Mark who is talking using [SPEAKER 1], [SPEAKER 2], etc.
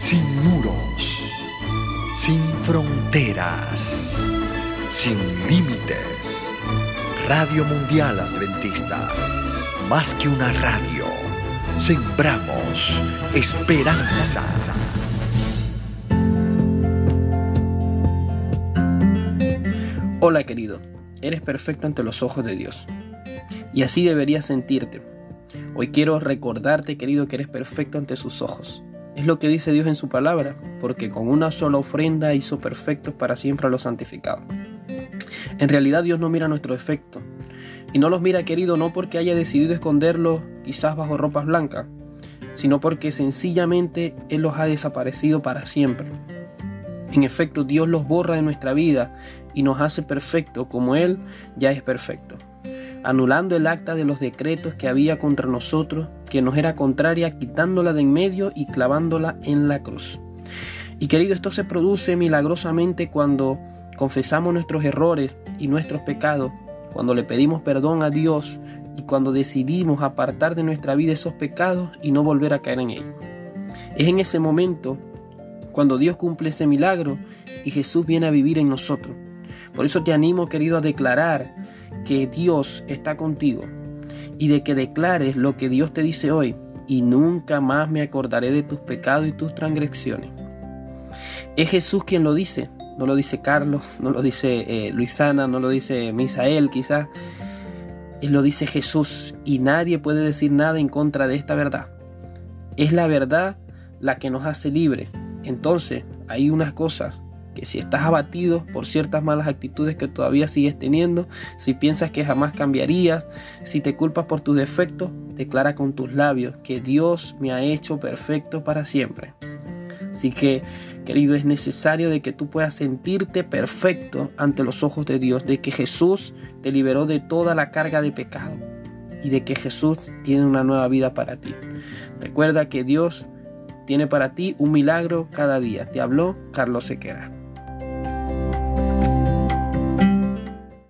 [SPEAKER 1] sin muros, sin fronteras, sin límites. Radio Mundial Adventista, más que una radio, sembramos esperanza.
[SPEAKER 2] Hola querido, eres perfecto ante los ojos de Dios. Y así deberías sentirte. Hoy quiero recordarte, querido, que eres perfecto ante sus ojos. Es lo que dice Dios en su palabra, porque con una sola ofrenda hizo perfectos para siempre a los santificados. En realidad Dios no mira nuestro defecto, y no los mira querido no porque haya decidido esconderlos quizás bajo ropas blancas, sino porque sencillamente Él los ha desaparecido para siempre. En efecto, Dios los borra de nuestra vida y nos hace perfecto como Él ya es perfecto anulando el acta de los decretos que había contra nosotros, que nos era contraria, quitándola de en medio y clavándola en la cruz. Y querido, esto se produce milagrosamente cuando confesamos nuestros errores y nuestros pecados, cuando le pedimos perdón a Dios y cuando decidimos apartar de nuestra vida esos pecados y no volver a caer en ellos. Es en ese momento cuando Dios cumple ese milagro y Jesús viene a vivir en nosotros. Por eso te animo, querido, a declarar que Dios está contigo y de que declares lo que Dios te dice hoy y nunca más me acordaré de tus pecados y tus transgresiones. Es Jesús quien lo dice, no lo dice Carlos, no lo dice eh, Luisana, no lo dice Misael quizás, él lo dice Jesús y nadie puede decir nada en contra de esta verdad. Es la verdad la que nos hace libres. Entonces, hay unas cosas que si estás abatido por ciertas malas actitudes que todavía sigues teniendo, si piensas que jamás cambiarías, si te culpas por tus defectos, declara con tus labios que Dios me ha hecho perfecto para siempre. Así que, querido, es necesario de que tú puedas sentirte perfecto ante los ojos de Dios, de que Jesús te liberó de toda la carga de pecado y de que Jesús tiene una nueva vida para ti. Recuerda que Dios tiene para ti un milagro cada día. Te habló Carlos Sequera.